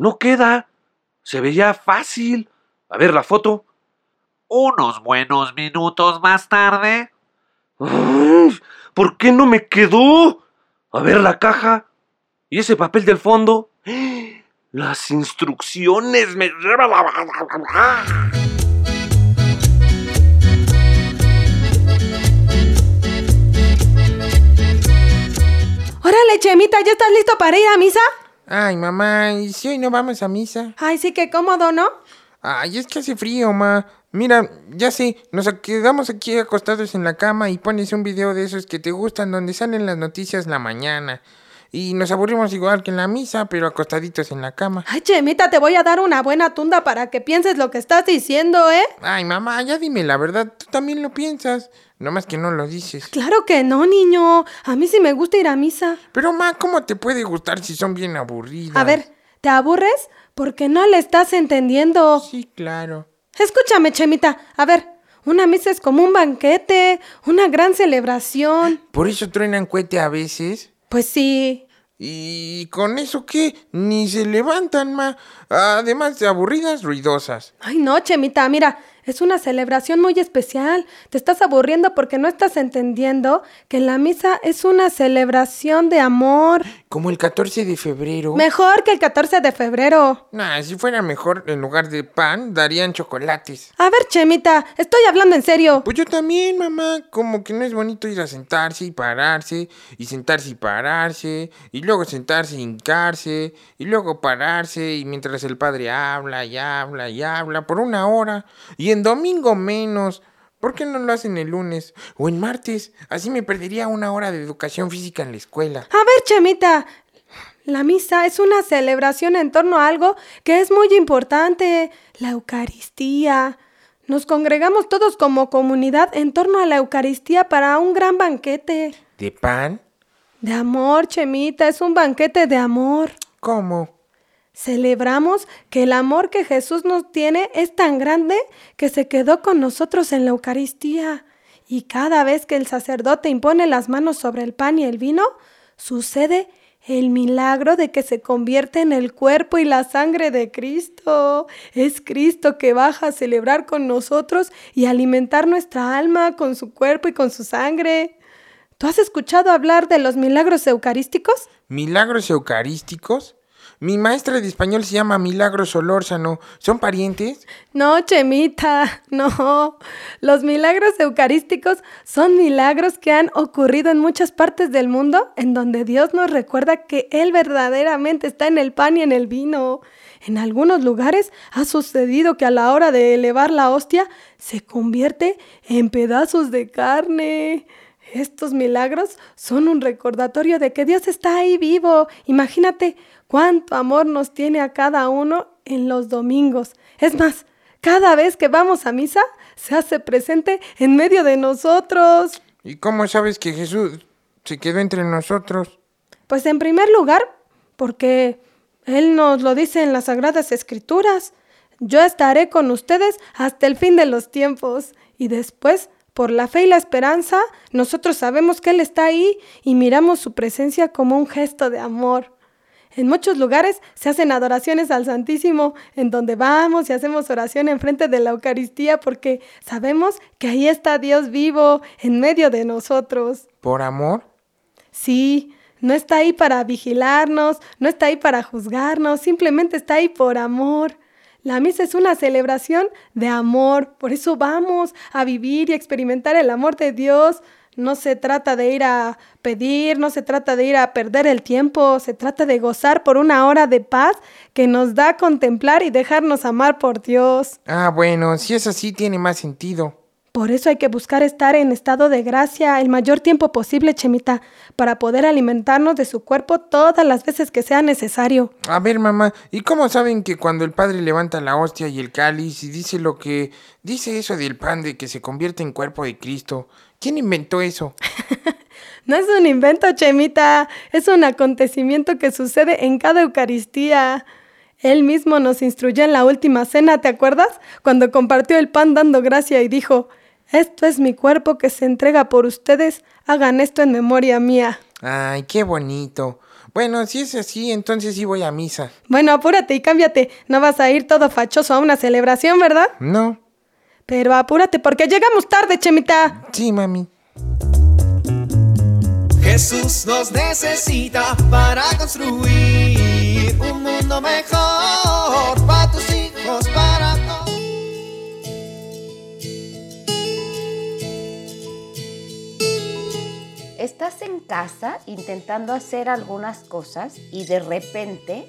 No queda. Se veía fácil. A ver la foto. unos buenos minutos más tarde, ¿Por qué no me quedó? A ver la caja. ¿Y ese papel del fondo? Las instrucciones me... Órale, Chemita, ¿ya estás listo para ir a misa? Ay, mamá, ¿y si hoy no vamos a misa? Ay, sí, qué cómodo, ¿no? Ay, es que hace frío, ma. Mira, ya sé, nos quedamos aquí acostados en la cama y pones un video de esos que te gustan donde salen las noticias la mañana. Y nos aburrimos igual que en la misa, pero acostaditos en la cama. Ay, Chemita, te voy a dar una buena tunda para que pienses lo que estás diciendo, ¿eh? Ay, mamá, ya dime la verdad, tú también lo piensas. Nomás que no lo dices. Claro que no, niño. A mí sí me gusta ir a misa. Pero, ma, ¿cómo te puede gustar si son bien aburridas? A ver, ¿te aburres? Porque no le estás entendiendo. Sí, claro. Escúchame, Chemita. A ver, una misa es como un banquete, una gran celebración. ¿Por eso truenan cohete a veces? Pues sí. ¿Y con eso qué? Ni se levantan, ma. Además de aburridas, ruidosas. Ay, no, Chemita, mira, es una celebración muy especial. Te estás aburriendo porque no estás entendiendo que la misa es una celebración de amor. Como el 14 de febrero. Mejor que el 14 de febrero. Nah, si fuera mejor, en lugar de pan, darían chocolates. A ver, Chemita, estoy hablando en serio. Pues yo también, mamá. Como que no es bonito ir a sentarse y pararse, y sentarse y pararse, y luego sentarse y hincarse, y luego pararse, y mientras el padre habla y habla y habla por una hora, y en domingo menos. ¿Por qué no lo hacen el lunes o en martes? Así me perdería una hora de educación física en la escuela. A ver, Chemita. La misa es una celebración en torno a algo que es muy importante, la Eucaristía. Nos congregamos todos como comunidad en torno a la Eucaristía para un gran banquete. ¿De pan? De amor, Chemita, es un banquete de amor. ¿Cómo? Celebramos que el amor que Jesús nos tiene es tan grande que se quedó con nosotros en la Eucaristía. Y cada vez que el sacerdote impone las manos sobre el pan y el vino, sucede el milagro de que se convierte en el cuerpo y la sangre de Cristo. Es Cristo que baja a celebrar con nosotros y alimentar nuestra alma con su cuerpo y con su sangre. ¿Tú has escuchado hablar de los milagros eucarísticos? ¿Milagros eucarísticos? Mi maestra de español se llama Milagros Solórzano. ¿Son parientes? No, Chemita, no. Los milagros eucarísticos son milagros que han ocurrido en muchas partes del mundo en donde Dios nos recuerda que Él verdaderamente está en el pan y en el vino. En algunos lugares ha sucedido que a la hora de elevar la hostia se convierte en pedazos de carne. Estos milagros son un recordatorio de que Dios está ahí vivo. Imagínate cuánto amor nos tiene a cada uno en los domingos. Es más, cada vez que vamos a misa, se hace presente en medio de nosotros. ¿Y cómo sabes que Jesús se quedó entre nosotros? Pues en primer lugar, porque Él nos lo dice en las Sagradas Escrituras. Yo estaré con ustedes hasta el fin de los tiempos. Y después, por la fe y la esperanza, nosotros sabemos que Él está ahí y miramos su presencia como un gesto de amor. En muchos lugares se hacen adoraciones al Santísimo, en donde vamos y hacemos oración enfrente de la Eucaristía porque sabemos que ahí está Dios vivo en medio de nosotros. ¿Por amor? Sí, no está ahí para vigilarnos, no está ahí para juzgarnos, simplemente está ahí por amor. La misa es una celebración de amor, por eso vamos a vivir y experimentar el amor de Dios. No se trata de ir a pedir, no se trata de ir a perder el tiempo, se trata de gozar por una hora de paz que nos da contemplar y dejarnos amar por Dios. Ah, bueno, si es así tiene más sentido. Por eso hay que buscar estar en estado de gracia el mayor tiempo posible, Chemita, para poder alimentarnos de su cuerpo todas las veces que sea necesario. A ver, mamá, ¿y cómo saben que cuando el padre levanta la hostia y el cáliz y dice lo que dice eso del pan de que se convierte en cuerpo de Cristo? ¿Quién inventó eso? No es un invento, Chemita, es un acontecimiento que sucede en cada Eucaristía. Él mismo nos instruyó en la última cena, ¿te acuerdas? Cuando compartió el pan dando gracia y dijo, esto es mi cuerpo que se entrega por ustedes, hagan esto en memoria mía. Ay, qué bonito. Bueno, si es así, entonces sí voy a misa. Bueno, apúrate y cámbiate, no vas a ir todo fachoso a una celebración, ¿verdad? No. Pero apúrate porque llegamos tarde, Chemita. Sí, mami. Jesús nos necesita para construir un mundo mejor Estás en casa intentando hacer algunas cosas y de repente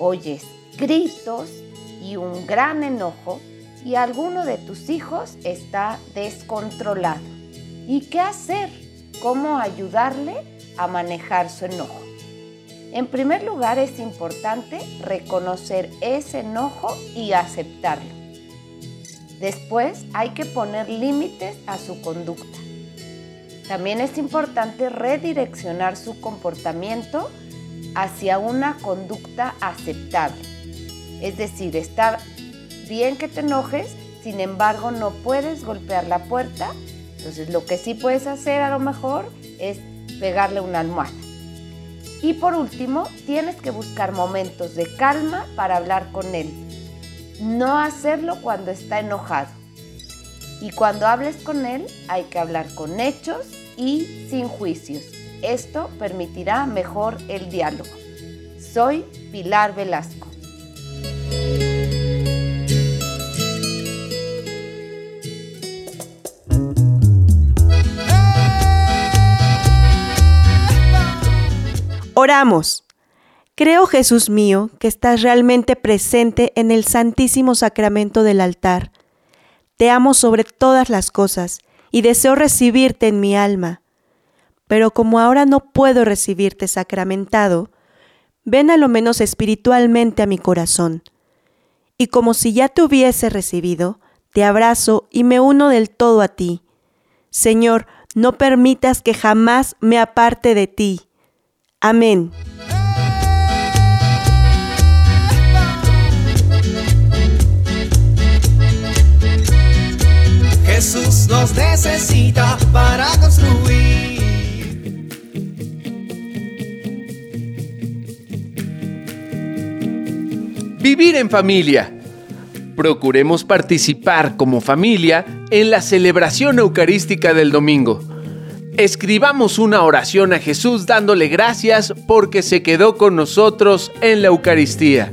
oyes gritos y un gran enojo y alguno de tus hijos está descontrolado. ¿Y qué hacer? ¿Cómo ayudarle a manejar su enojo? En primer lugar es importante reconocer ese enojo y aceptarlo. Después hay que poner límites a su conducta. También es importante redireccionar su comportamiento hacia una conducta aceptable. Es decir, está bien que te enojes, sin embargo no puedes golpear la puerta. Entonces lo que sí puedes hacer a lo mejor es pegarle una almohada. Y por último, tienes que buscar momentos de calma para hablar con él. No hacerlo cuando está enojado. Y cuando hables con él, hay que hablar con hechos y sin juicios. Esto permitirá mejor el diálogo. Soy Pilar Velasco. Oramos. Creo, Jesús mío, que estás realmente presente en el Santísimo Sacramento del altar. Te amo sobre todas las cosas y deseo recibirte en mi alma. Pero como ahora no puedo recibirte sacramentado, ven a lo menos espiritualmente a mi corazón. Y como si ya te hubiese recibido, te abrazo y me uno del todo a ti. Señor, no permitas que jamás me aparte de ti. Amén. Necesita para construir. Vivir en familia. Procuremos participar como familia en la celebración eucarística del domingo. Escribamos una oración a Jesús dándole gracias porque se quedó con nosotros en la Eucaristía.